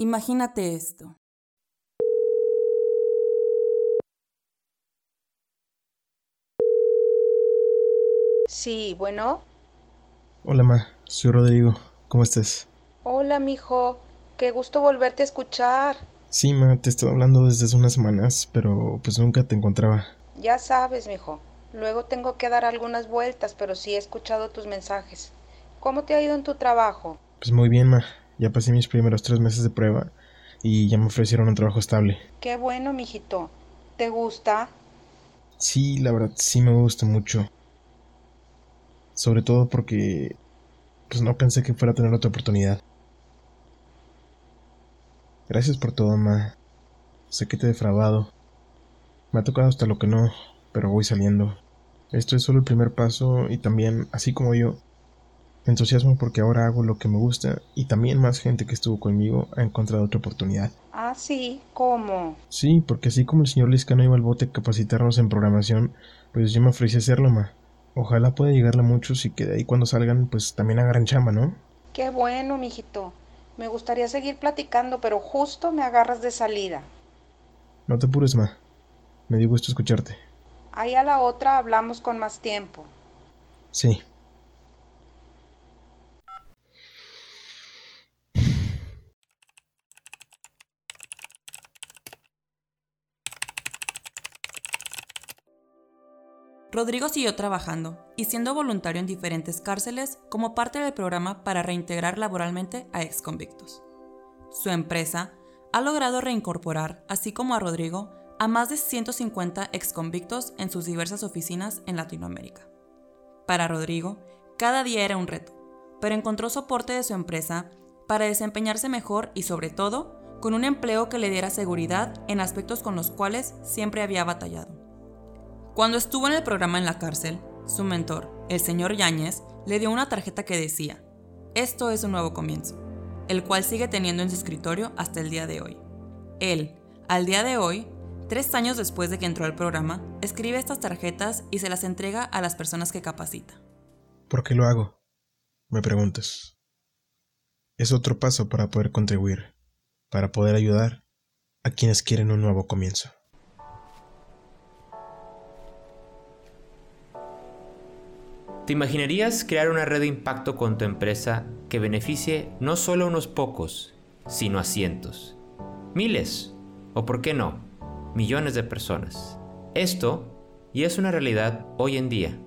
Imagínate esto. Sí, bueno. Hola, Ma. Soy Rodrigo. ¿Cómo estás? Hola, mijo. Qué gusto volverte a escuchar. Sí, Ma, te estoy hablando desde hace unas semanas, pero pues nunca te encontraba. Ya sabes, mijo. Luego tengo que dar algunas vueltas, pero sí he escuchado tus mensajes. ¿Cómo te ha ido en tu trabajo? Pues muy bien, Ma. Ya pasé mis primeros tres meses de prueba y ya me ofrecieron un trabajo estable. Qué bueno, mijito. ¿Te gusta? Sí, la verdad sí me gusta mucho. Sobre todo porque pues no pensé que fuera a tener otra oportunidad. Gracias por todo, ma. Sé que te he defraudado. Me ha tocado hasta lo que no, pero voy saliendo. Esto es solo el primer paso y también, así como yo, entusiasmo porque ahora hago lo que me gusta y también más gente que estuvo conmigo ha encontrado otra oportunidad. Ah, sí, ¿cómo? Sí, porque así como el señor Liscano iba al bote a capacitarnos en programación, pues yo me ofrecí a hacerlo, ma. Ojalá pueda llegarle a muchos y que de ahí cuando salgan, pues también agarren chamba, ¿no? Qué bueno, mijito. Me gustaría seguir platicando, pero justo me agarras de salida. No te apures, ma. Me dio gusto escucharte. Ahí a la otra hablamos con más tiempo. Sí. Rodrigo siguió trabajando y siendo voluntario en diferentes cárceles como parte del programa para reintegrar laboralmente a exconvictos. Su empresa ha logrado reincorporar, así como a Rodrigo, a más de 150 exconvictos en sus diversas oficinas en Latinoamérica. Para Rodrigo, cada día era un reto, pero encontró soporte de su empresa para desempeñarse mejor y sobre todo con un empleo que le diera seguridad en aspectos con los cuales siempre había batallado. Cuando estuvo en el programa en la cárcel, su mentor, el señor Yáñez, le dio una tarjeta que decía, esto es un nuevo comienzo, el cual sigue teniendo en su escritorio hasta el día de hoy. Él, al día de hoy, tres años después de que entró al programa, escribe estas tarjetas y se las entrega a las personas que capacita. ¿Por qué lo hago? Me preguntas. Es otro paso para poder contribuir, para poder ayudar a quienes quieren un nuevo comienzo. ¿Te imaginarías crear una red de impacto con tu empresa que beneficie no solo a unos pocos, sino a cientos, miles o, por qué no, millones de personas? Esto ya es una realidad hoy en día.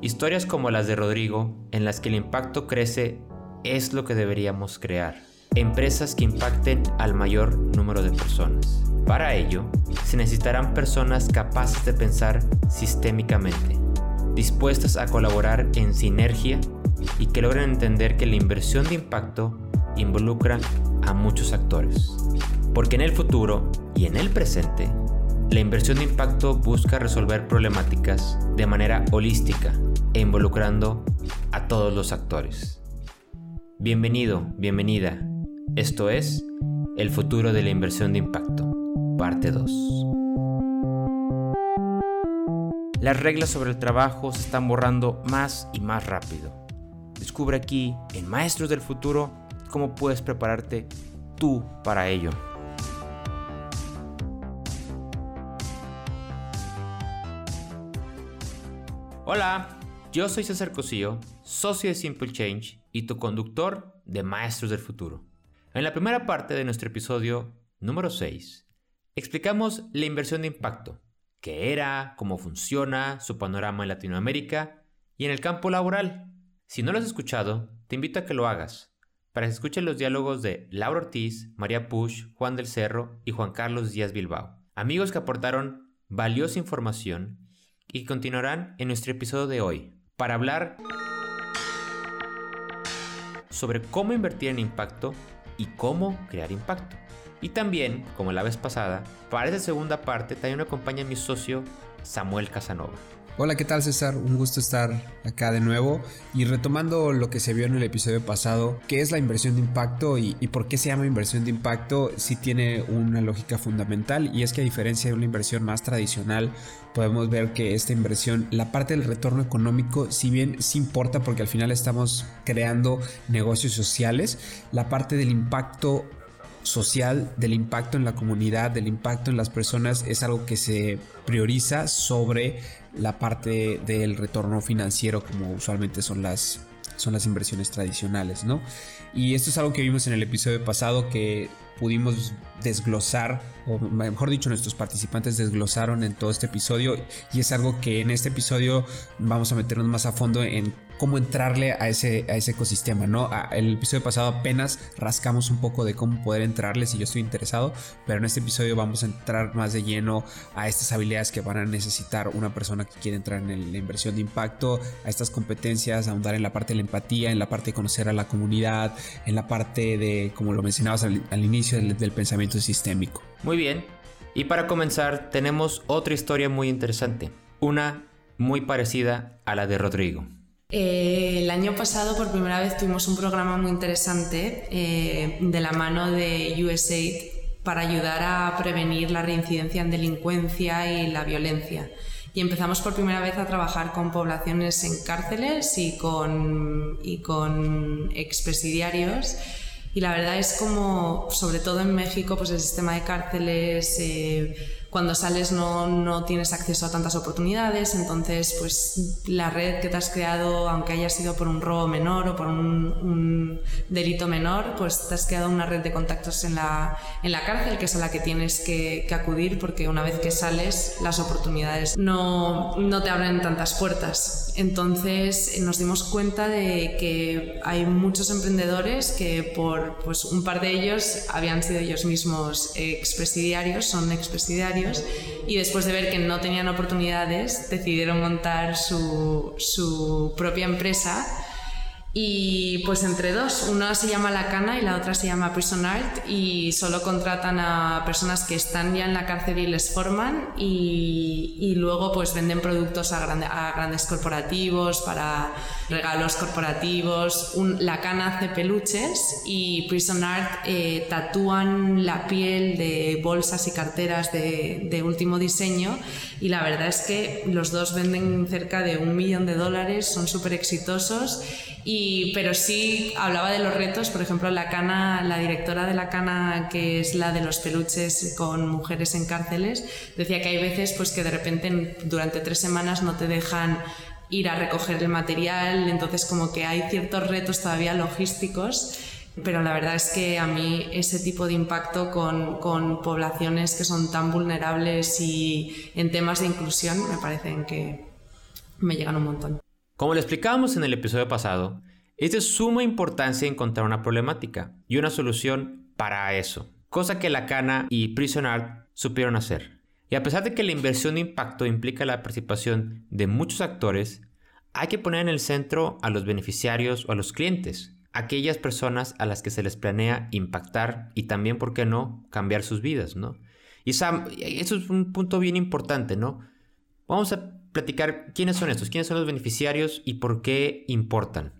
Historias como las de Rodrigo, en las que el impacto crece, es lo que deberíamos crear. Empresas que impacten al mayor número de personas. Para ello, se necesitarán personas capaces de pensar sistémicamente dispuestas a colaborar en sinergia y que logren entender que la inversión de impacto involucra a muchos actores. Porque en el futuro y en el presente, la inversión de impacto busca resolver problemáticas de manera holística e involucrando a todos los actores. Bienvenido, bienvenida. Esto es El futuro de la inversión de impacto, parte 2. Las reglas sobre el trabajo se están borrando más y más rápido. Descubre aquí, en Maestros del Futuro, cómo puedes prepararte tú para ello. Hola, yo soy César Cosillo, socio de Simple Change y tu conductor de Maestros del Futuro. En la primera parte de nuestro episodio número 6, explicamos la inversión de impacto qué era, cómo funciona, su panorama en Latinoamérica y en el campo laboral. Si no lo has escuchado, te invito a que lo hagas, para que escuches los diálogos de Laura Ortiz, María Push, Juan del Cerro y Juan Carlos Díaz Bilbao, amigos que aportaron valiosa información y continuarán en nuestro episodio de hoy, para hablar sobre cómo invertir en impacto y cómo crear impacto. Y también, como la vez pasada, para esta segunda parte también me acompaña mi socio Samuel Casanova. Hola, ¿qué tal César? Un gusto estar acá de nuevo y retomando lo que se vio en el episodio pasado, ¿qué es la inversión de impacto y, por qué se llama inversión de impacto? Sí tiene una lógica fundamental y es que a diferencia de una inversión más tradicional, podemos ver que esta inversión, la parte del retorno económico, si bien sí importa porque al final estamos creando negocios sociales, la parte del impacto social, del impacto en la comunidad, del impacto en las personas, es algo que se prioriza sobre la parte del retorno financiero como usualmente son las, son las inversiones tradicionales, ¿no? Y esto es algo que vimos en el episodio pasado que pudimos desglosar, o mejor dicho, nuestros participantes desglosaron en todo este episodio y es algo que en este episodio vamos a meternos más a fondo en cómo entrarle a ese, a ese ecosistema, ¿no? el episodio pasado apenas rascamos un poco de cómo poder entrarle si yo estoy interesado, pero en este episodio vamos a entrar más de lleno a estas habilidades que van a necesitar una persona que quiere entrar en la inversión de impacto, a estas competencias, ahondar en la parte de la empatía, en la parte de conocer a la comunidad, en la parte de, como lo mencionabas al, inicio, del, del pensamiento sistémico. Muy bien, y para comenzar tenemos otra historia muy interesante, una muy parecida a la de Rodrigo. Eh, el año pasado por primera vez tuvimos un programa muy interesante eh, de la mano de USAID para ayudar a prevenir la reincidencia en delincuencia y la violencia. Y empezamos por primera vez a trabajar con poblaciones en cárceles y con, y con expresidiarios. Y la verdad es como, sobre todo en México, pues el sistema de cárceles... Eh, cuando sales no, no, tienes acceso a tantas oportunidades, entonces pues la red que te has creado, aunque haya sido por un robo menor o por un, delito menor, pues te has creado una red de contactos en la, en la cárcel, que es a la que tienes que, que acudir, porque una vez que sales las oportunidades no, no te abren tantas puertas. Entonces nos dimos cuenta de que hay muchos emprendedores que por pues, un par de ellos habían sido ellos mismos expresidiarios, son expresidiarios, y después de ver que no tenían oportunidades decidieron montar su, su propia empresa y pues entre dos, una se llama La Cana y la otra se llama Prison Art y solo contratan a personas que están ya en la cárcel y les forman y, y luego pues venden productos a, a, grandes corporativos para regalos corporativos. la Cana hace peluches y Prison Art eh, tatúan la piel de bolsas y carteras de, de último diseño y la verdad es que los dos venden cerca de un millón de dólares, son súper exitosos y, pero sí hablaba de los retos, por ejemplo, la cana, la directora de la cana, que es la de los peluches con mujeres en cárceles, decía que hay veces pues que de repente durante tres semanas no te dejan ir a recoger el material, entonces como que hay ciertos retos todavía logísticos, pero la verdad es que a mí ese tipo de impacto con, con poblaciones que son tan vulnerables y en temas de inclusión me parecen que me llegan un montón. Como le explicábamos en el episodio pasado, es de suma importancia encontrar una problemática y una solución para eso, cosa que Lacana y Prison Art supieron hacer. Y a pesar de que la inversión de impacto implica la participación de muchos actores, hay que poner en el centro a los beneficiarios o a los clientes, aquellas personas a las que se les planea impactar y también, ¿por qué no?, cambiar sus vidas, ¿no? Y eso es un punto bien importante, ¿no? Vamos a platicar quiénes son estos, quiénes son los beneficiarios y por qué importan.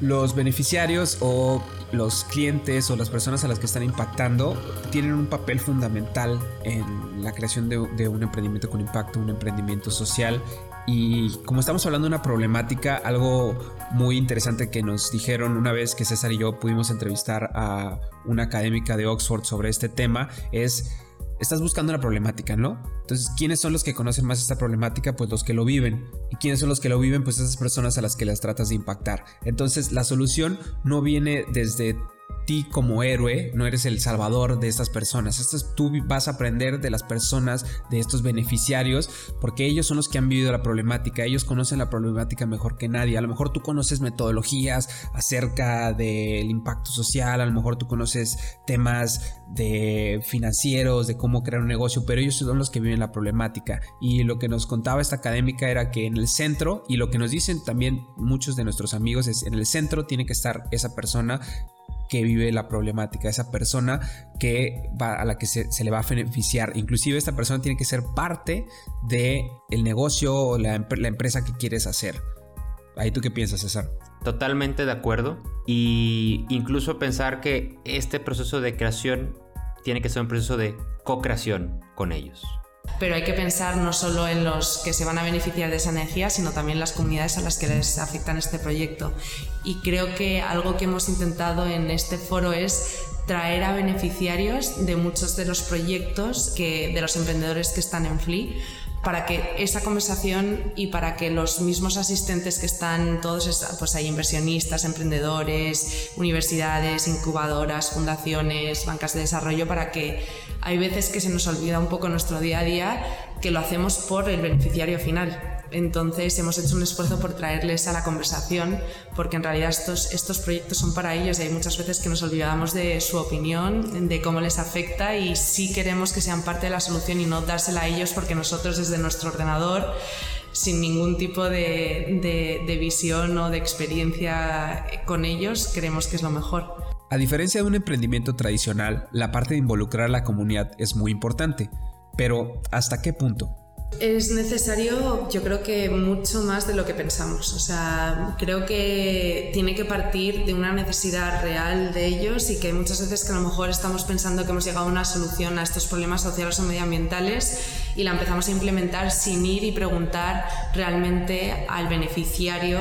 Los beneficiarios o los clientes o las personas a las que están impactando tienen un papel fundamental en la creación de, un emprendimiento con impacto, un emprendimiento social. Y como estamos hablando de una problemática, algo muy interesante que nos dijeron una vez que César y yo pudimos entrevistar a una académica de Oxford sobre este tema es estás buscando una problemática, ¿no? Entonces, ¿quiénes son los que conocen más esta problemática? Pues los que lo viven. ¿Y quiénes son los que lo viven? Pues esas personas a las que las tratas de impactar. Entonces, la solución no viene desde ti como héroe, no eres el salvador de estas personas. Esto tú vas a aprender de las personas, de estos beneficiarios, porque ellos son los que han vivido la problemática, ellos conocen la problemática mejor que nadie. A lo mejor tú conoces metodologías acerca del impacto social, a lo mejor tú conoces temas de financieros, de cómo crear un negocio, pero ellos son los que viven la problemática. Y lo que nos contaba esta académica era que en el centro, y lo que nos dicen también muchos de nuestros amigos es, en el centro tiene que estar esa persona que vive la problemática, esa persona que va, a la que se, le va a beneficiar. Inclusive esta persona tiene que ser parte del el negocio o la, empresa que quieres hacer. Ahí tú qué piensas, César? Totalmente de acuerdo. Y incluso pensar que este proceso de creación tiene que ser un proceso de co-creación con ellos. Pero hay que pensar no solo en los que se van a beneficiar de esa energía, sino también las comunidades a las que les afectan este proyecto. Y creo que algo que hemos intentado en este foro es traer a beneficiarios de muchos de los proyectos que, de los emprendedores que están en FLI para que esa conversación y para que los mismos asistentes que están todos, pues hay inversionistas, emprendedores, universidades, incubadoras, fundaciones, bancas de desarrollo, para que hay veces que se nos olvida un poco nuestro día a día que lo hacemos por el beneficiario final. Entonces hemos hecho un esfuerzo por traerles a la conversación, porque en realidad estos, proyectos son para ellos y hay muchas veces que nos olvidamos de su opinión, de cómo les afecta y sí queremos que sean parte de la solución y no dársela a ellos porque nosotros desde nuestro ordenador sin ningún tipo de, de visión o de experiencia con ellos, creemos que es lo mejor. A diferencia de un emprendimiento tradicional, la parte de involucrar a la comunidad es muy importante, pero ¿hasta qué punto? Es necesario, yo creo que mucho más de lo que pensamos. O sea, creo que tiene que partir de una necesidad real de ellos y que muchas veces que a lo mejor estamos pensando que hemos llegado a una solución a estos problemas sociales o medioambientales y la empezamos a implementar sin ir y preguntar realmente al beneficiario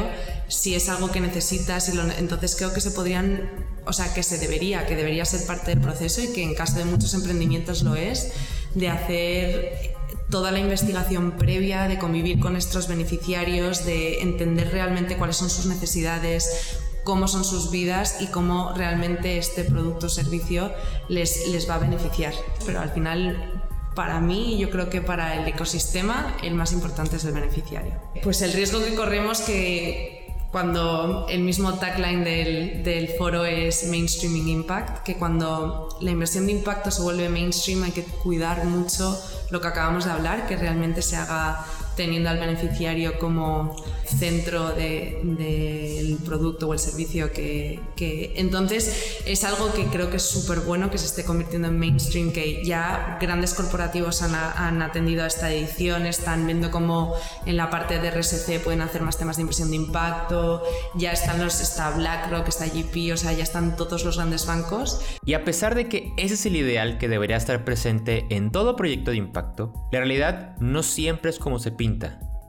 si es algo que necesita, si entonces creo que se podrían, o sea, que se debería, que debería ser parte del proceso y que en caso de muchos emprendimientos lo es, de hacer toda la investigación previa, de convivir con estos beneficiarios, de entender realmente cuáles son sus necesidades, cómo son sus vidas y cómo realmente este producto o servicio les, les va a beneficiar. Pero al final para mí y yo creo que para el ecosistema el más importante es el beneficiario. Pues el riesgo que corremos que cuando el mismo tagline del, del, foro es Mainstreaming Impact, que cuando la inversión de impacto se vuelve mainstream hay que cuidar mucho lo que acabamos de hablar, que realmente se haga teniendo al beneficiario como centro del producto o el servicio que, entonces es algo que creo que es súper bueno que se esté convirtiendo en mainstream que ya grandes corporativos han, han, atendido a esta edición están viendo cómo en la parte de RSC pueden hacer más temas de inversión de impacto ya están los está BlackRock está GP o sea ya están todos los grandes bancos. Y a pesar de que ese es el ideal que debería estar presente en todo proyecto de impacto la realidad no siempre es como se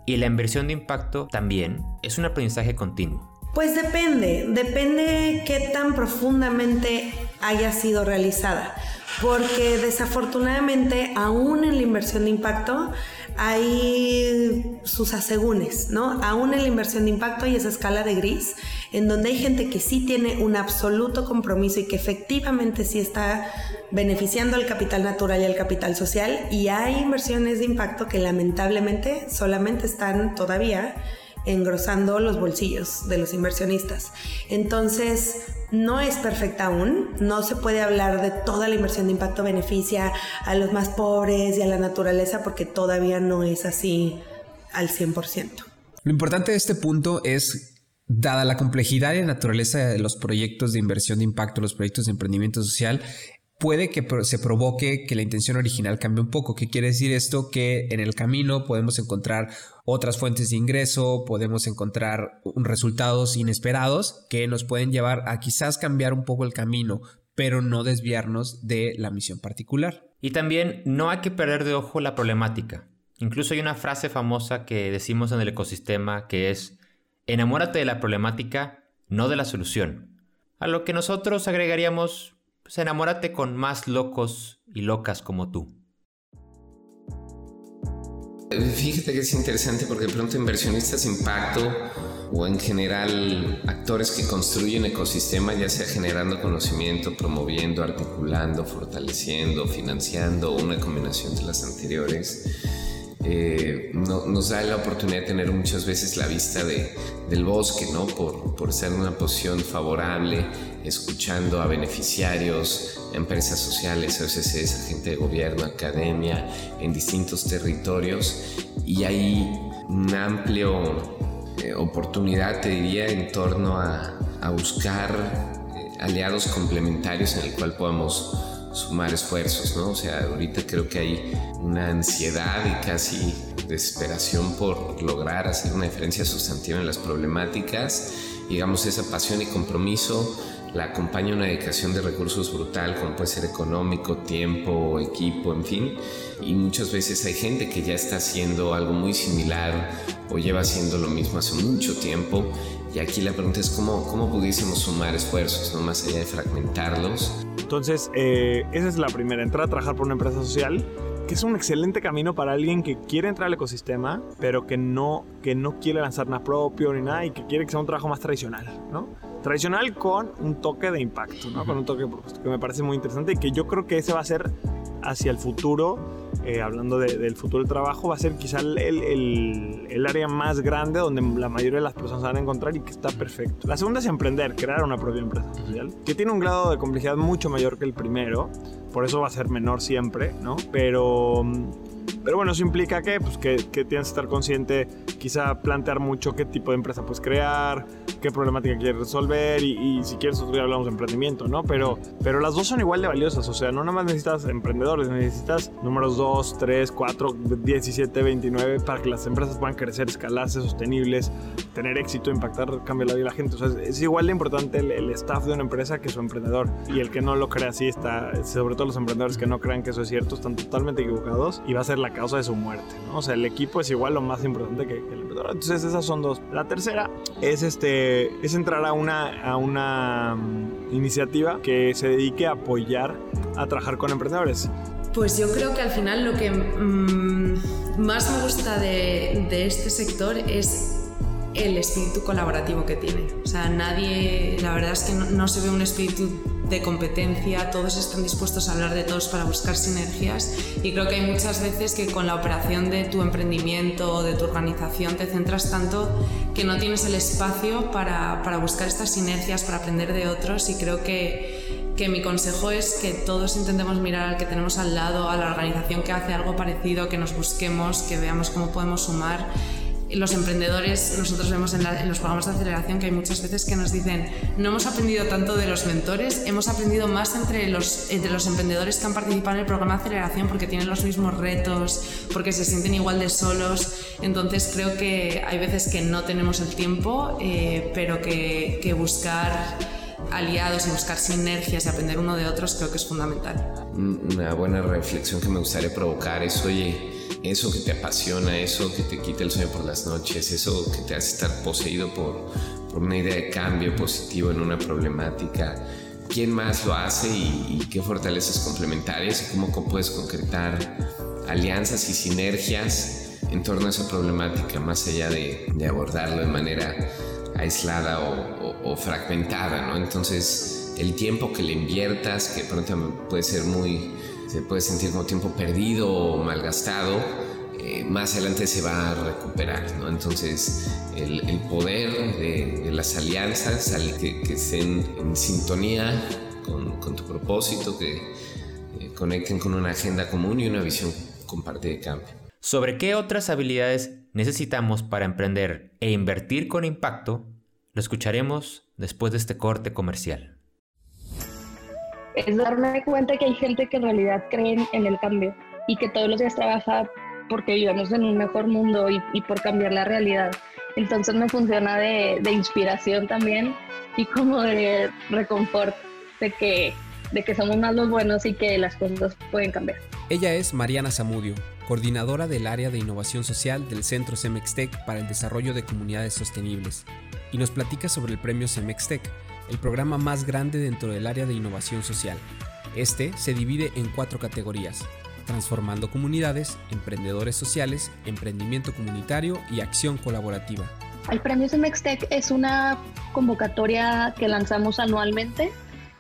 y la inversión de impacto también es un aprendizaje continuo. Pues depende, depende qué tan profundamente haya sido realizada, porque desafortunadamente aún en la inversión de impacto hay sus asegúnes, ¿no? Aún en la inversión de impacto hay esa escala de gris, en donde hay gente que sí tiene un absoluto compromiso y que efectivamente sí está beneficiando al capital natural y al capital social, y hay inversiones de impacto que lamentablemente solamente están todavía engrosando los bolsillos de los inversionistas. Entonces, no es perfecta aún, no se puede hablar de toda la inversión de impacto beneficia a los más pobres y a la naturaleza porque todavía no es así al 100%. Lo importante de este punto es Dada la complejidad y la naturaleza de los proyectos de inversión de impacto, los proyectos de emprendimiento social, puede que se provoque que la intención original cambie un poco. ¿Qué quiere decir esto? Que en el camino podemos encontrar otras fuentes de ingreso, podemos encontrar resultados inesperados que nos pueden llevar a quizás cambiar un poco el camino, pero no desviarnos de la misión particular. Y también no hay que perder de ojo la problemática. Incluso hay una frase famosa que decimos en el ecosistema que es, enamórate de la problemática, no de la solución. A lo que nosotros agregaríamos, pues enamórate con más locos y locas como tú. Fíjate que es interesante porque de pronto inversionistas impacto o en general actores que construyen ecosistemas, ya sea generando conocimiento, promoviendo, articulando, fortaleciendo, financiando una combinación de las anteriores, eh, nos da la oportunidad de tener muchas veces la vista de, del bosque, ¿no? Por, por estar en una posición favorable, escuchando a beneficiarios, empresas sociales, OSCs, agente de gobierno, academia, en distintos territorios. Y hay una amplia eh, oportunidad, te diría, en torno a, a buscar eh, aliados complementarios en el cual podamos sumar esfuerzos, ¿no? O sea, ahorita creo que hay una ansiedad y casi desesperación por lograr hacer una diferencia sustantiva en las problemáticas. Digamos, esa pasión y compromiso la acompaña una dedicación de recursos brutal, como puede ser económico, tiempo, equipo, en fin. Y muchas veces hay gente que ya está haciendo algo muy similar o lleva haciendo lo mismo hace mucho tiempo. Y aquí la pregunta es cómo, cómo pudiésemos sumar esfuerzos, no más allá de fragmentarlos. Entonces, eh, esa es la primera, entrar a trabajar por una empresa social que es un excelente camino para alguien que quiere entrar al ecosistema, pero que no, que no quiere lanzar nada propio ni nada y que quiere que sea un trabajo más tradicional, ¿no? Tradicional con un toque de impacto, ¿no? Con un toque que me parece muy interesante y que yo creo que ese va a ser hacia el futuro, eh, hablando del futuro del trabajo, va a ser quizá el, el, área más grande donde la mayoría de las personas van a encontrar y que está perfecto. La segunda es emprender, crear una propia empresa social, que tiene un grado de complejidad mucho mayor que el primero, por eso va a ser menor siempre, ¿no? Pero pero bueno, eso implica que, pues, que, que, tienes que estar consciente, quizá plantear mucho qué tipo de empresa puedes crear, qué problemática quieres resolver y, si quieres otro día hablamos de emprendimiento, ¿no? Pero, pero las dos son igual de valiosas, o sea, no nada más necesitas emprendedores, necesitas números 2, 3, 4, 17, 29 para que las empresas puedan crecer, escalarse, sostenibles, tener éxito, impactar, cambiar la vida de la gente. O sea, es, igual de importante el, el, staff de una empresa que su emprendedor. Y el que no lo crea así está, sobre todo los emprendedores que no crean que eso es cierto, están totalmente equivocados y va a ser la causa de su muerte, ¿no? O sea, el equipo es igual lo más importante que, que el emprendedor. Entonces, esas son dos. La tercera es este es entrar a una, a una mm, iniciativa que se dedique a apoyar a trabajar con emprendedores. Pues yo creo que al final lo que mm, más me gusta de, de, este sector es el espíritu colaborativo que tiene. O sea, nadie, la verdad es que no, no se ve un espíritu de competencia, todos están dispuestos a hablar de todos para buscar sinergias. Y creo que hay muchas veces que con la operación de tu emprendimiento o de tu organización te centras tanto que no tienes el espacio para, para buscar estas sinergias, para aprender de otros. Y creo que, que mi consejo es que todos intentemos mirar al que tenemos al lado, a la organización que hace algo parecido, que nos busquemos, que veamos cómo podemos sumar los emprendedores, nosotros vemos en, los programas de aceleración que hay muchas veces que nos dicen, no hemos aprendido tanto de los mentores, hemos aprendido más entre los, entre los emprendedores que han participado en el programa de aceleración porque tienen los mismos retos, porque se sienten igual de solos. Entonces creo que hay veces que no tenemos el tiempo, eh, pero que, que buscar aliados y buscar sinergias y aprender uno de otros creo que es fundamental. Una buena reflexión que me gustaría provocar es, oye, eso que te apasiona, eso que te quita el sueño por las noches, eso que te hace estar poseído por, por una idea de cambio positivo en una problemática. ¿Quién más lo hace y, qué fortalezas complementarias cómo puedes concretar alianzas y sinergias en torno a esa problemática, más allá de, abordarlo de manera aislada o, o, fragmentada, ¿no? Entonces, el tiempo que le inviertas, que pronto puede ser muy se puede sentir como tiempo perdido o malgastado, eh, más adelante se va a recuperar, ¿no? Entonces, el, el poder de, las alianzas, al que, que, estén en sintonía con, con tu propósito, que eh, conecten con una agenda común y una visión compartida de cambio. Sobre qué otras habilidades necesitamos para emprender e invertir con impacto, lo escucharemos después de este corte comercial es darme cuenta que hay gente que en realidad creen en el cambio y que todos los días trabaja porque vivamos en un mejor mundo y, por cambiar la realidad. Entonces me funciona de, de, inspiración también y como de reconfort de que, de que somos más los buenos y que las cosas pueden cambiar. Ella es Mariana Zamudio, coordinadora del área de innovación social del Centro Cemextec para el Desarrollo de Comunidades Sostenibles, y nos platica sobre el premio Cemextec el programa más grande dentro del área de innovación social. Este se divide en cuatro categorías, transformando comunidades, emprendedores sociales, emprendimiento comunitario y acción colaborativa. El premio Semextec es una convocatoria que lanzamos anualmente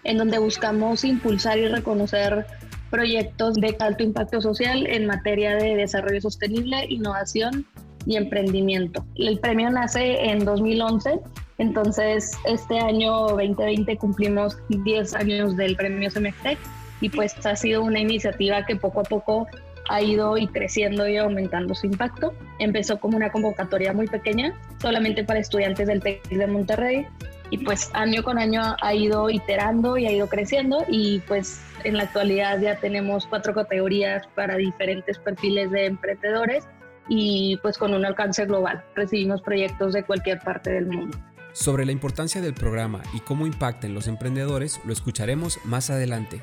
en donde buscamos impulsar y reconocer proyectos de alto impacto social en materia de desarrollo sostenible, innovación y emprendimiento. El premio nace en 2011 entonces, este año 2020 cumplimos 10 años del premio Semestec y pues ha sido una iniciativa que poco a poco ha ido y creciendo y aumentando su impacto. Empezó como una convocatoria muy pequeña, solamente para estudiantes del TEC de Monterrey, y pues año con año ha ido iterando y ha ido creciendo y pues en la actualidad ya tenemos cuatro categorías para diferentes perfiles de emprendedores y pues con un alcance global. Recibimos proyectos de cualquier parte del mundo. Sobre la importancia del programa y cómo impacta en los emprendedores lo escucharemos más adelante.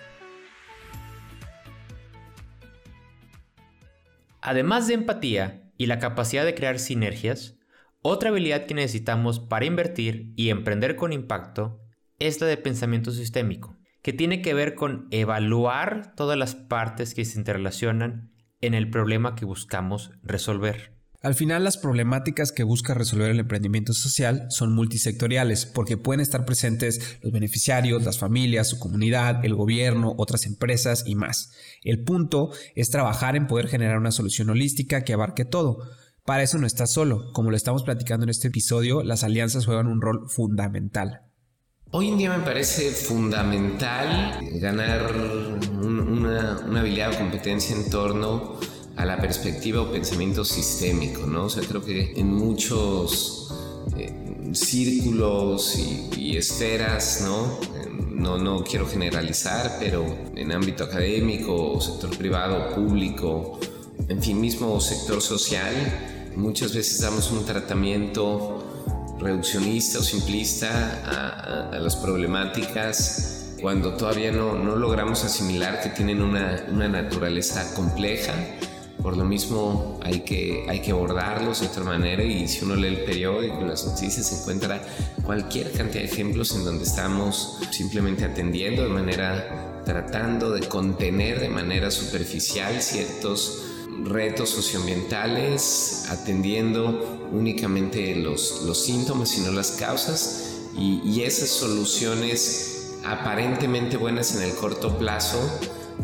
Además de empatía y la capacidad de crear sinergias, otra habilidad que necesitamos para invertir y emprender con impacto es la de pensamiento sistémico, que tiene que ver con evaluar todas las partes que se interrelacionan en el problema que buscamos resolver. Al final las problemáticas que busca resolver el emprendimiento social son multisectoriales porque pueden estar presentes los beneficiarios, las familias, su comunidad, el gobierno, otras empresas y más. El punto es trabajar en poder generar una solución holística que abarque todo. Para eso no estás solo. Como lo estamos platicando en este episodio, las alianzas juegan un rol fundamental. Hoy en día me parece fundamental ganar una, una habilidad o competencia en torno a la perspectiva o pensamiento sistémico, ¿no? O sea, creo que en muchos eh, círculos y, esferas, ¿no? ¿no? No quiero generalizar, pero en ámbito académico, sector privado, público, en fin, mismo sector social, muchas veces damos un tratamiento reduccionista o simplista a, a, las problemáticas cuando todavía no, no, logramos asimilar que tienen una, una naturaleza compleja por lo mismo hay que, hay que abordarlos de otra manera y si uno lee el periódico las noticias se encuentra cualquier cantidad de ejemplos en donde estamos simplemente atendiendo de manera, tratando de contener de manera superficial ciertos retos socioambientales, atendiendo únicamente los, los síntomas y no las causas. Y, y esas soluciones aparentemente buenas en el corto plazo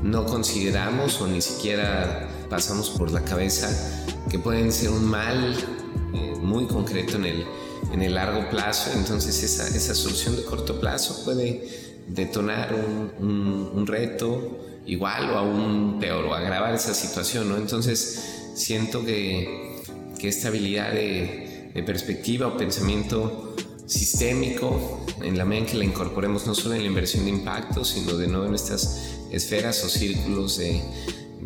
no consideramos o ni siquiera pasamos por la cabeza que pueden ser un mal eh, muy concreto en el, en el largo plazo. Entonces esa, esa solución de corto plazo puede detonar un, reto igual o aún peor o agravar esa situación. ¿no? Entonces siento que, que esta habilidad de, perspectiva o pensamiento sistémico, en la medida que la incorporemos no solo en la inversión de impacto, sino de nuevo en estas esferas o círculos de,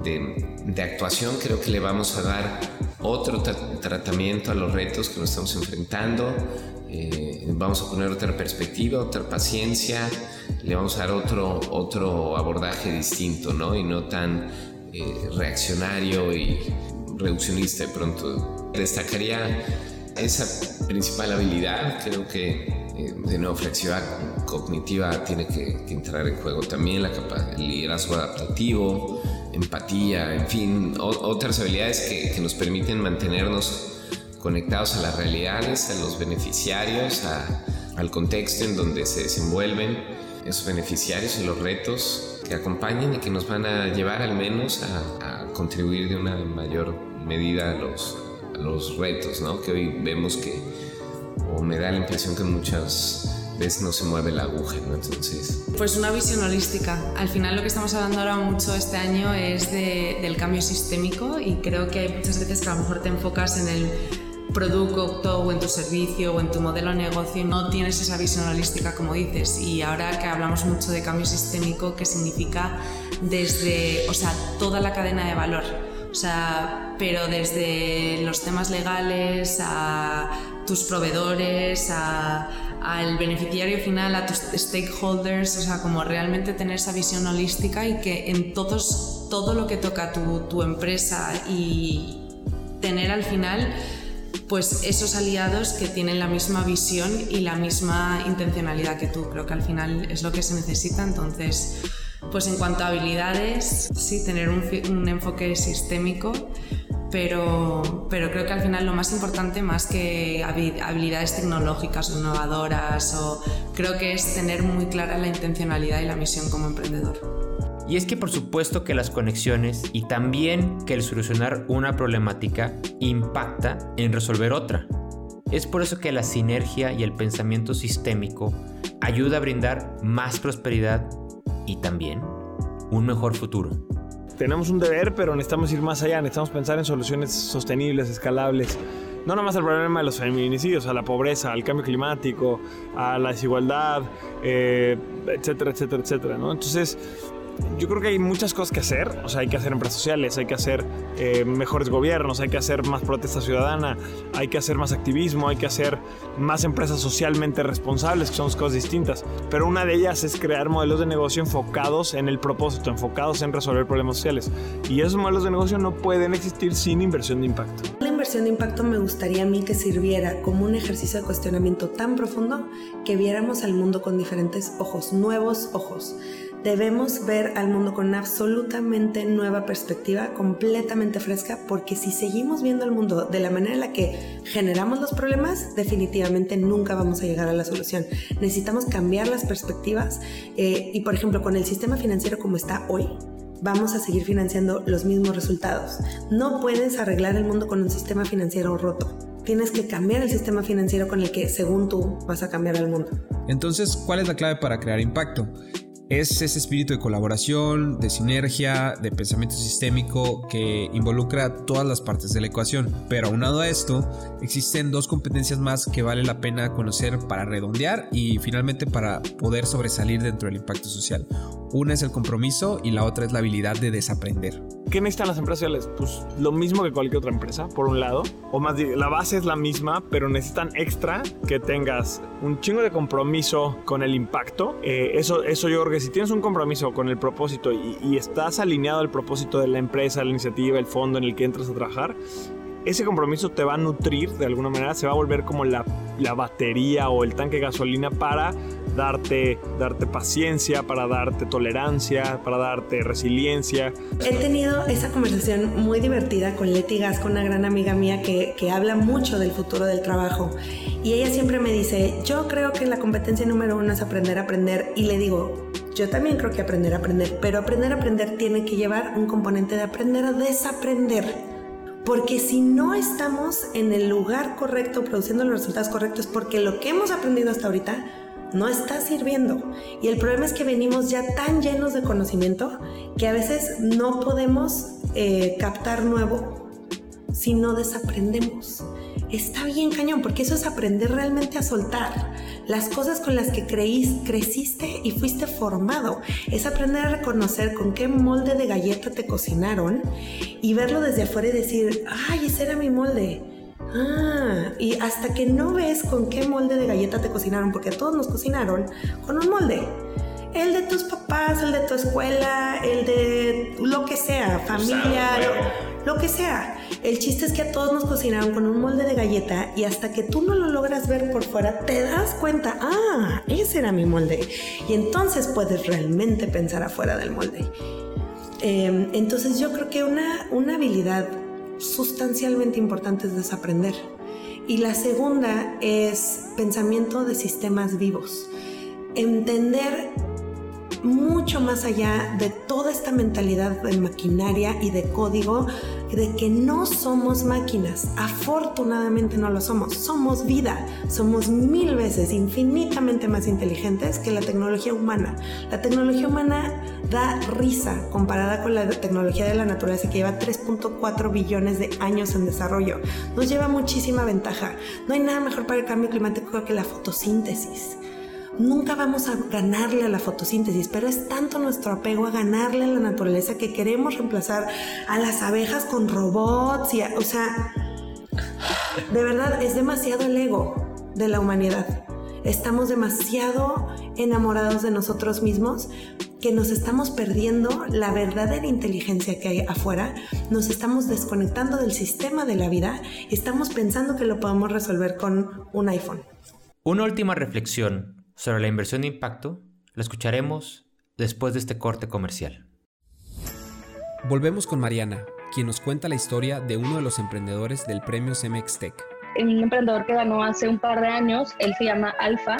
de, actuación, creo que le vamos a dar otro tratamiento a los retos que nos estamos enfrentando. Eh, vamos a poner otra perspectiva, otra paciencia, le vamos a dar otro, otro abordaje distinto, ¿no? Y no tan eh, reaccionario y reduccionista de pronto. Destacaría esa principal habilidad, creo que eh, de nuevo flexibilidad cognitiva tiene que, entrar en juego también, la capa, el liderazgo adaptativo, empatía, en fin, otras habilidades que, nos permiten mantenernos conectados a las realidades, a los beneficiarios, al contexto en donde se desenvuelven esos beneficiarios y los retos que acompañan y que nos van a llevar al menos a, contribuir de una mayor medida a los, a los retos, ¿no? Que hoy vemos que, o me da la impresión que muchas ves no se mueve la aguja, ¿no? Entonces... Pues una visión holística. Al final lo que estamos hablando ahora mucho este año es del cambio sistémico y creo que hay muchas veces que a lo mejor te enfocas en el producto o en tu servicio o en tu modelo de negocio no tienes esa visión holística como dices y ahora que hablamos mucho de cambio sistémico que significa desde o sea toda la cadena de valor o sea pero desde los temas legales a tus proveedores a al beneficiario final, a tus stakeholders, o sea, como realmente tener esa visión holística y que en todos, todo lo que toca tu, tu empresa y tener al final pues esos aliados que tienen la misma visión y la misma intencionalidad que tú. Creo que al final es lo que se necesita. Entonces, pues en cuanto a habilidades, sí, tener un, un enfoque sistémico pero, pero creo que al final lo más importante, más que habilidades tecnológicas o innovadoras, o, creo que es tener muy clara la intencionalidad y la misión como emprendedor. Y es que por supuesto que las conexiones y también que el solucionar una problemática impacta en resolver otra. Es por eso que la sinergia y el pensamiento sistémico ayuda a brindar más prosperidad y también un mejor futuro tenemos un deber, pero necesitamos ir más allá, necesitamos pensar en soluciones sostenibles, escalables. No nada más al problema de los feminicidios, a la pobreza, al cambio climático, a la desigualdad, eh, etcétera, etcétera, etcétera. ¿no? Entonces, yo creo que hay muchas cosas que hacer. O sea, hay que hacer empresas sociales, hay que hacer eh, mejores gobiernos, hay que hacer más protesta ciudadana, hay que hacer más activismo, hay que hacer más empresas socialmente responsables, que son cosas distintas. Pero una de ellas es crear modelos de negocio enfocados en el propósito, enfocados en resolver problemas sociales. Y esos modelos de negocio no pueden existir sin inversión de impacto. La inversión de impacto me gustaría a mí que sirviera como un ejercicio de cuestionamiento tan profundo que viéramos al mundo con diferentes ojos, nuevos ojos Debemos ver al mundo con una absolutamente nueva perspectiva, completamente fresca, porque si seguimos viendo el mundo de la manera en la que generamos los problemas, definitivamente nunca vamos a llegar a la solución. Necesitamos cambiar las perspectivas eh, y, por ejemplo, con el sistema financiero como está hoy, vamos a seguir financiando los mismos resultados. No puedes arreglar el mundo con un sistema financiero roto. Tienes que cambiar el sistema financiero con el que, según tú, vas a cambiar el mundo. Entonces, ¿cuál es la clave para crear impacto? Es ese espíritu de colaboración, de sinergia, de pensamiento sistémico que involucra todas las partes de la ecuación. Pero aunado a esto, existen dos competencias más que vale la pena conocer para redondear y finalmente para poder sobresalir dentro del impacto social. Una es el compromiso y la otra es la habilidad de desaprender. ¿Qué necesitan las empresas sociales? Pues lo mismo que cualquier otra empresa, por un lado. O más, la base es la misma, pero necesitan extra que tengas un chingo de compromiso con el impacto. Eh, eso, eso yo creo que si tienes un compromiso con el propósito y, y estás alineado al propósito de la empresa, la iniciativa, el fondo en el que entras a trabajar, ese compromiso te va a nutrir de alguna manera, se va a volver como la, la batería o el tanque de gasolina para darte, darte paciencia, para darte tolerancia, para darte resiliencia. He tenido esa conversación muy divertida con Leti Gasco, una gran amiga mía que, que habla mucho del futuro del trabajo. Y ella siempre me dice, yo creo que la competencia número uno es aprender a aprender. Y le digo, yo también creo que aprender a aprender, pero aprender a aprender tiene que llevar un componente de aprender a desaprender. Porque si no estamos en el lugar correcto, produciendo los resultados correctos, porque lo que hemos aprendido hasta ahorita no está sirviendo. Y el problema es que venimos ya tan llenos de conocimiento que a veces no podemos eh, captar nuevo si no desaprendemos está bien cañón, porque eso es aprender realmente a soltar las cosas con las que creís, creciste y fuiste formado. Es aprender a reconocer con qué molde de galleta te cocinaron y verlo desde afuera y decir, ay, ese era mi molde. Ah, y hasta que no ves con qué molde de galleta te cocinaron, porque a todos nos cocinaron con un molde el de tus papás, el de tu escuela, el de lo que sea, familia, lo, que sea. El chiste es que a todos nos cocinaron con un molde de galleta y hasta que tú no lo logras ver por fuera, te das cuenta, ah, ese era mi molde. Y entonces puedes realmente pensar afuera del molde. Em, entonces yo creo que una, una habilidad sustancialmente importante es desaprender. Y la segunda es pensamiento de sistemas vivos. Entender mucho más allá de toda esta mentalidad de maquinaria y de código, de que no somos máquinas. Afortunadamente no lo somos. Somos vida. Somos mil veces infinitamente más inteligentes que la tecnología humana. La tecnología humana da risa comparada con la tecnología de la naturaleza que lleva 3.4 billones de años en desarrollo. Nos lleva muchísima ventaja. No hay nada mejor para el cambio climático que la fotosíntesis nunca vamos a ganarle a la fotosíntesis, pero es tanto nuestro apego a ganarle a la naturaleza que queremos reemplazar a las abejas con robots y, o sea, de verdad es demasiado el ego de la humanidad. Estamos demasiado enamorados de nosotros mismos que nos estamos perdiendo la verdadera inteligencia que hay afuera, nos estamos desconectando del sistema de la vida estamos pensando que lo podemos resolver con un iPhone. Una última reflexión sobre la inversión de impacto la escucharemos después de este corte comercial. Volvemos con Mariana, quien nos cuenta la historia de uno de los emprendedores del premio Cemex Tech. Un emprendedor que ganó hace un par de años, él se llama Alfa,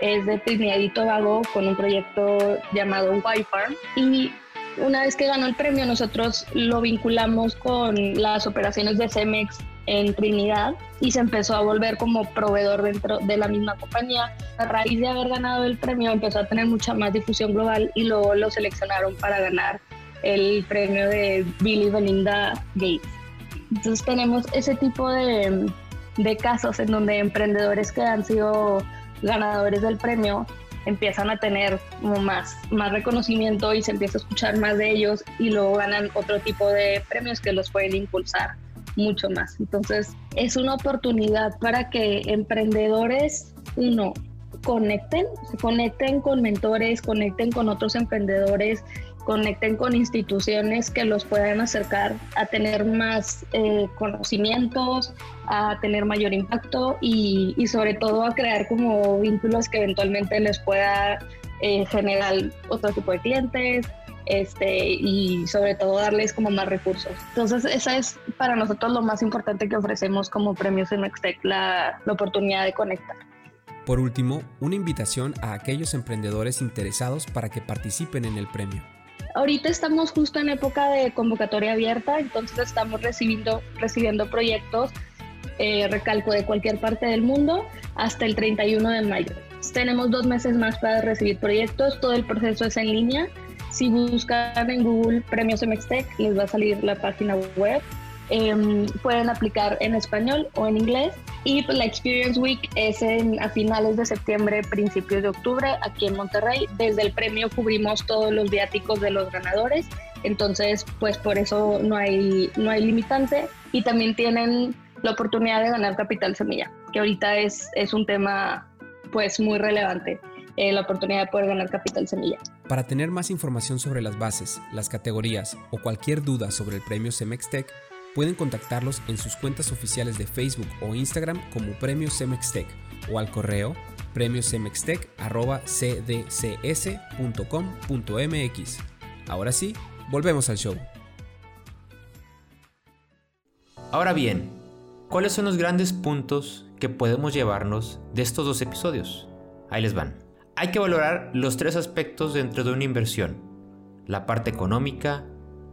es de Trinidad y Tobago con un proyecto llamado Y-Farm y una vez que ganó el premio nosotros lo vinculamos con las operaciones de Cemex en Trinidad y se empezó a volver como proveedor dentro de la misma compañía. A raíz de haber ganado el premio empezó a tener mucha más difusión global y luego lo seleccionaron para ganar el premio de Billy Belinda Gates. Entonces tenemos ese tipo de, de casos en donde emprendedores que han sido ganadores del premio empiezan a tener más, más reconocimiento y se empieza a escuchar más de ellos y luego ganan otro tipo de premios que los pueden impulsar mucho más. Entonces es una oportunidad para que emprendedores, uno, conecten, conecten con mentores, conecten con otros emprendedores, conecten con instituciones que los puedan acercar a tener más eh, conocimientos, a tener mayor impacto y, sobre todo a crear como vínculos que eventualmente les pueda eh, generar otro tipo de clientes este, y sobre todo darles como más recursos. Entonces esa es para nosotros lo más importante que ofrecemos como premios en Nextech, la, la oportunidad de conectar. Por último, una invitación a aquellos emprendedores interesados para que participen en el premio. Ahorita estamos justo en época de convocatoria abierta, entonces estamos recibiendo, recibiendo proyectos, eh, recalco, de cualquier parte del mundo hasta el 31 de mayo. Tenemos dos meses más para recibir proyectos, todo el proceso es en línea. Si buscan en Google Premios MXTech, les va a salir la página web Em, pueden aplicar en español o en inglés. Y pues, la Experience Week es en, a finales de septiembre, principios de octubre, aquí en Monterrey. Desde el premio cubrimos todos los viáticos de los ganadores. Entonces, pues por eso no hay, no hay limitante. Y también tienen la oportunidad de ganar Capital Semilla, que ahorita es, es un tema pues muy relevante. Eh, la oportunidad de poder ganar Capital Semilla. Para tener más información sobre las bases, las categorías o cualquier duda sobre el premio Semextech, Pueden contactarlos en sus cuentas oficiales de Facebook o Instagram como Premio Semextech o al correo premiosemextech.cdcs.com.mx. Ahora sí, volvemos al show. Ahora bien, ¿cuáles son los grandes puntos que podemos llevarnos de estos dos episodios? Ahí les van. Hay que valorar los tres aspectos dentro de una inversión. La parte económica,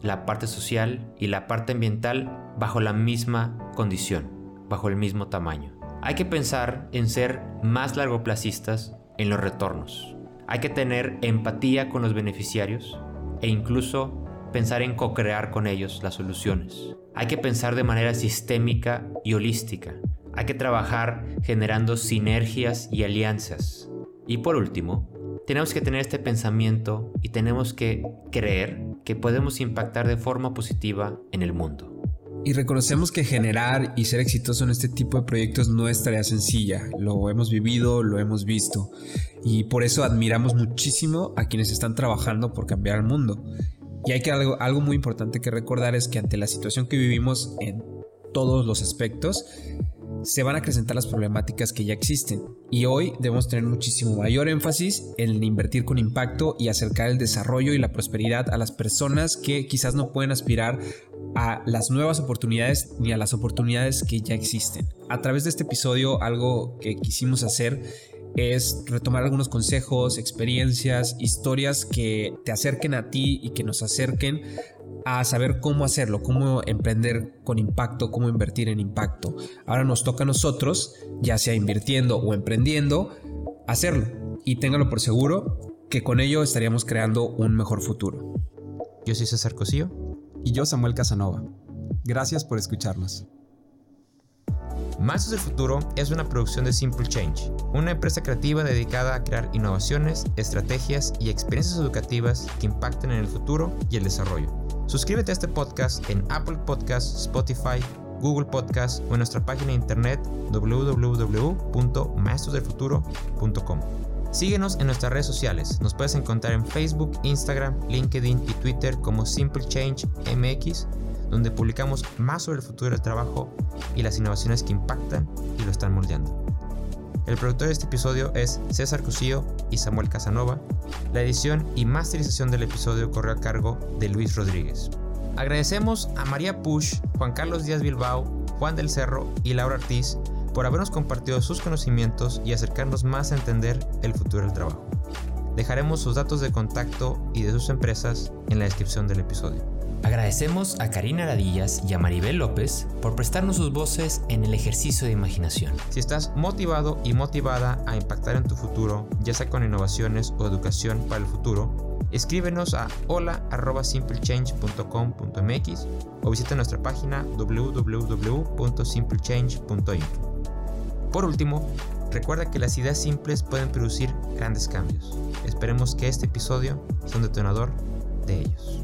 la parte social y la parte ambiental bajo la misma condición, bajo el mismo tamaño. Hay que pensar en ser más largoplacistas en los retornos. Hay que tener empatía con los beneficiarios e incluso pensar en co-crear con ellos las soluciones. Hay que pensar de manera sistémica y holística. Hay que trabajar generando sinergias y alianzas. Y por último, tenemos que tener este pensamiento y tenemos que creer que podemos impactar de forma positiva en el mundo. Y reconocemos que generar y ser exitoso en este tipo de proyectos no es tarea sencilla. Lo hemos vivido, lo hemos visto. Y por eso admiramos muchísimo a quienes están trabajando por cambiar el mundo. Y hay que algo, algo muy importante que recordar es que ante la situación que vivimos en todos los aspectos, se van a acrecentar las problemáticas que ya existen. Y hoy debemos tener muchísimo mayor énfasis en invertir con impacto y acercar el desarrollo y la prosperidad a las personas que quizás no pueden aspirar a las nuevas oportunidades ni a las oportunidades que ya existen. A través de este episodio algo que quisimos hacer es retomar algunos consejos, experiencias, historias que te acerquen a ti y que nos acerquen a saber cómo hacerlo, cómo emprender con impacto, cómo invertir en impacto. Ahora nos toca a nosotros, ya sea invirtiendo o emprendiendo, hacerlo. Y téngalo por seguro que con ello estaríamos creando un mejor futuro. Yo soy César Cosío. Y yo Samuel Casanova. Gracias por escucharnos. Maestros del Futuro es una producción de Simple Change, una empresa creativa dedicada a crear innovaciones, estrategias y experiencias educativas que impacten en el futuro y el desarrollo. Suscríbete a este podcast en Apple Podcasts, Spotify, Google Podcasts o en nuestra página de internet www.maestrosdelfuturo.com. Síguenos en nuestras redes sociales. Nos puedes encontrar en Facebook, Instagram, LinkedIn y Twitter como Simple Change MX, donde publicamos más sobre el futuro del trabajo y las innovaciones que impactan y lo están moldeando. El productor de este episodio es César Cusillo y Samuel Casanova. La edición y masterización del episodio corrió a cargo de Luis Rodríguez. Agradecemos a María Push, Juan Carlos Díaz Bilbao, Juan del Cerro y Laura Ortiz por habernos compartido sus conocimientos y acercarnos más a entender el futuro del trabajo. Dejaremos sus datos de contacto y de sus empresas en la descripción del episodio. Agradecemos a Karina Radillas y a Maribel López por prestarnos sus voces en el ejercicio de imaginación. Si estás motivado y motivada a impactar en tu futuro, ya sea con innovaciones o educación para el futuro, escríbenos a hola@simplechange.com.mx o visita nuestra página www.simplechange.info. Por último, Recuerda que las ideas simples pueden producir grandes cambios. Esperemos que este episodio sea un detonador de ellos.